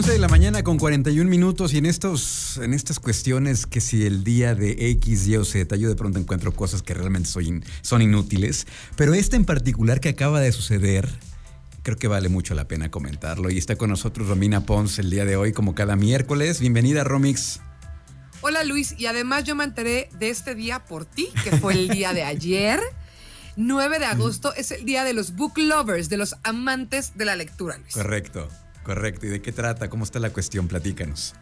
11 de la mañana con 41 minutos y en estos en estas cuestiones que si el día de X, Y o Z, yo de pronto encuentro cosas que realmente son inútiles, pero esta en particular que acaba de suceder, creo que vale mucho la pena comentarlo y está con nosotros Romina Pons el día de hoy como cada miércoles. Bienvenida Romix. Hola Luis, y además yo me enteré de este día por ti, que fue el día de ayer. 9 de agosto es el día de los book lovers, de los amantes de la lectura, Luis. Correcto. Correcto. ¿Y de qué trata? ¿Cómo está la cuestión? Platícanos.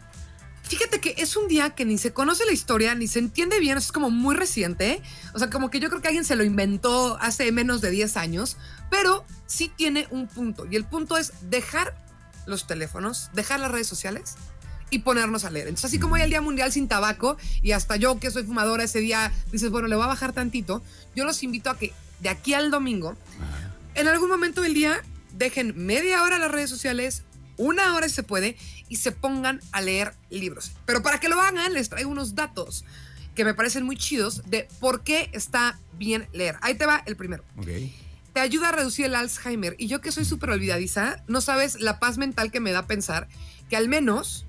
Fíjate que es un día que ni se conoce la historia, ni se entiende bien, es como muy reciente. O sea, como que yo creo que alguien se lo inventó hace menos de 10 años, pero sí tiene un punto. Y el punto es dejar los teléfonos, dejar las redes sociales y ponernos a leer. Entonces, así como hay el Día Mundial sin tabaco, y hasta yo que soy fumadora ese día dices, bueno, le voy a bajar tantito, yo los invito a que de aquí al domingo, en algún momento del día, dejen media hora las redes sociales, una hora si se puede, y se pongan a leer libros. Pero para que lo hagan, les traigo unos datos que me parecen muy chidos de por qué está bien leer. Ahí te va el primero. Te ayuda a reducir el Alzheimer. Y yo que soy súper olvidadiza, no sabes la paz mental que me da pensar que al menos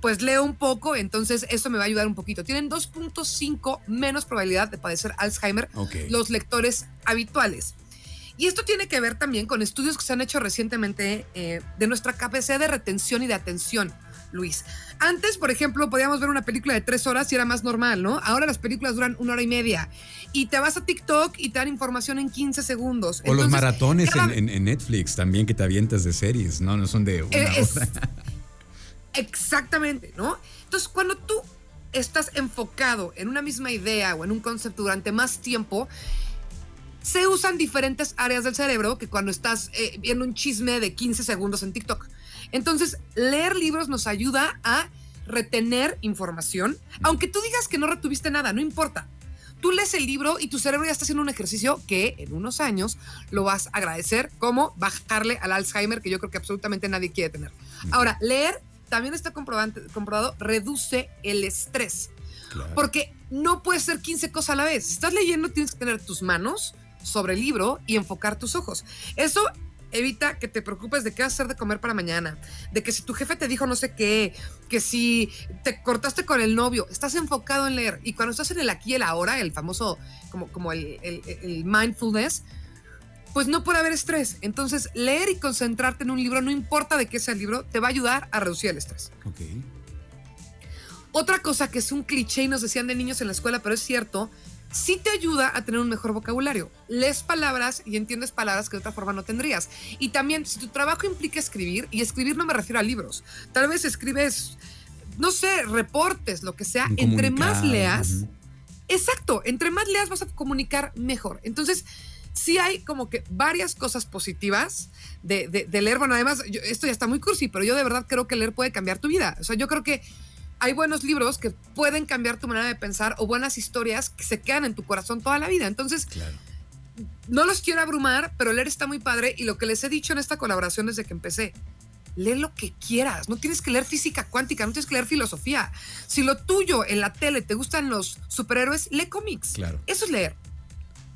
pues leo un poco, entonces eso me va a ayudar un poquito. Tienen 2.5 menos probabilidad de padecer Alzheimer los lectores habituales. Y esto tiene que ver también con estudios que se han hecho recientemente eh, de nuestra capacidad de retención y de atención. Luis. Antes, por ejemplo, podíamos ver una película de tres horas y era más normal, ¿no? Ahora las películas duran una hora y media. Y te vas a TikTok y te dan información en 15 segundos. O los maratones en, Netflix también que te avientas de series, ¿no? No son de una hora. Exactamente, ¿no? Entonces, cuando tú estás enfocado en una misma idea o en un concepto durante más tiempo, se usan diferentes áreas del cerebro que cuando estás eh, viendo un chisme de 15 segundos en TikTok. Entonces, leer libros nos ayuda a retener información, aunque tú digas que no retuviste nada, no importa. Tú lees el libro y tu cerebro ya está haciendo un ejercicio que en unos años lo vas a agradecer, como bajarle al Alzheimer, que yo creo que absolutamente nadie quiere tener. Ahora, leer también está comprobado, reduce el estrés. Porque no puedes hacer 15 cosas a la vez. Si estás leyendo, tienes que tener tus manos sobre el libro y enfocar tus ojos. Eso evita que te preocupes de qué vas a hacer de comer para mañana, de que si tu jefe te dijo no sé qué, que si te cortaste con el novio, estás enfocado en leer. Y cuando estás en el aquí y el ahora, el famoso, como, como el, el mindfulness, pues no puede haber estrés. Entonces, leer y concentrarte en un libro, no importa de qué sea el libro, te va a ayudar a reducir el estrés. Ok. Otra cosa que es un cliché y nos decían de niños en la escuela, pero es cierto, sí te ayuda a tener un mejor vocabulario. Lees palabras y entiendes palabras que de otra forma no tendrías. Y también, si tu trabajo implica escribir, y escribir no me refiero a libros, tal vez escribes, no sé, reportes, lo que sea, entre más leas, exacto, entre más leas vas a comunicar mejor. Entonces, sí hay como que varias cosas positivas de, leer. Bueno, además, esto ya está muy cursi, pero yo de verdad creo que leer puede cambiar tu vida. O sea, yo creo que hay buenos libros que pueden cambiar tu manera de pensar o buenas historias que se quedan en tu corazón toda la vida. Entonces, no los quiero abrumar, pero leer está muy padre y lo que les he dicho en esta colaboración desde que empecé, lee lo que quieras, no tienes que leer física cuántica, no tienes que leer filosofía. Si lo tuyo en la tele te gustan los superhéroes, lee cómics. Claro. Eso es leer.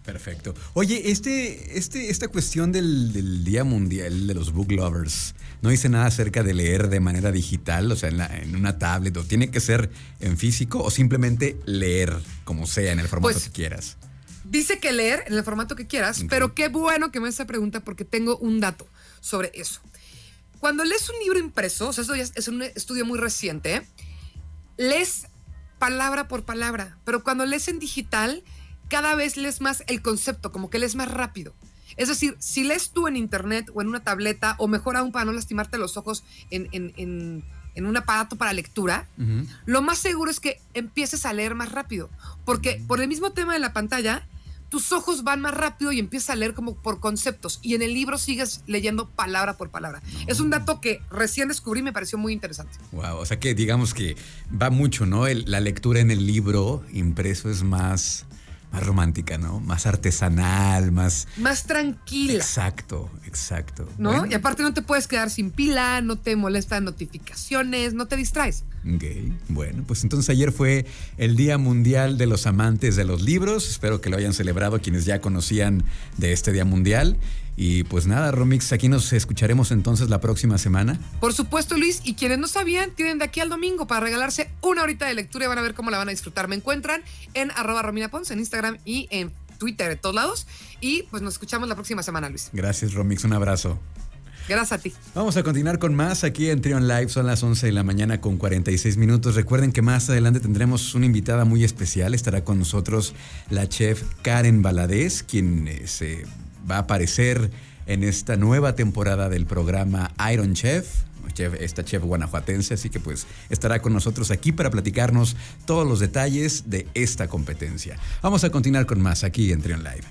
Perfecto. Oye, este, este, esta cuestión del, Día Mundial de los Book Lovers, ¿no dice nada acerca de leer de manera digital, o sea, en, una tablet, o tiene que ser en físico, o simplemente leer como sea, en el formato pues, que quieras? Dice que leer en el formato que quieras, pero qué bueno que me hace esa pregunta porque tengo un dato sobre eso. Cuando lees un libro impreso, o sea, eso ya es un estudio muy reciente, lees palabra por palabra, pero cuando lees en digital, cada vez lees más el concepto, como que lees más rápido. Es decir, si lees tú en internet o en una tableta, o mejor aún para no lastimarte los ojos en, un aparato para lectura, lo más seguro es que empieces a leer más rápido. Porque por el mismo tema de la pantalla, tus ojos van más rápido y empiezas a leer como por conceptos. Y en el libro sigues leyendo palabra por palabra. Es un dato que recién descubrí y me pareció muy interesante. Wow, o sea que digamos que va mucho, ¿no? la lectura en el libro impreso es más más romántica, ¿no? Más artesanal, más... Más tranquila. Exacto, exacto. ¿No? Y aparte no te puedes quedar sin pila, no te molestan notificaciones, no te distraes. Ok, bueno, pues entonces ayer fue el Día Mundial de los Amantes de los Libros. Espero que lo hayan celebrado quienes ya conocían de este Día Mundial. Y pues nada, Romix, aquí nos escucharemos entonces la próxima semana. Por supuesto, Luis. Y quienes no sabían, tienen de aquí al domingo para regalarse una horita de lectura y van a ver cómo la van a disfrutar. Me encuentran en arroba Romina Pons, en Instagram y en Twitter, de todos lados. Y pues nos escuchamos la próxima semana, Luis. Gracias, Romix. Un abrazo. Gracias a ti. Vamos a continuar con más aquí en Trion Live. Son las 11 de la mañana con 46 minutos. Recuerden que más adelante tendremos una invitada muy especial. Estará con nosotros la chef Karen Valadez, quien se va a aparecer en esta nueva temporada del programa Iron Chef. esta chef guanajuatense, así que pues estará con nosotros aquí para platicarnos todos los detalles de esta competencia. Vamos a continuar con más aquí en Trion Live.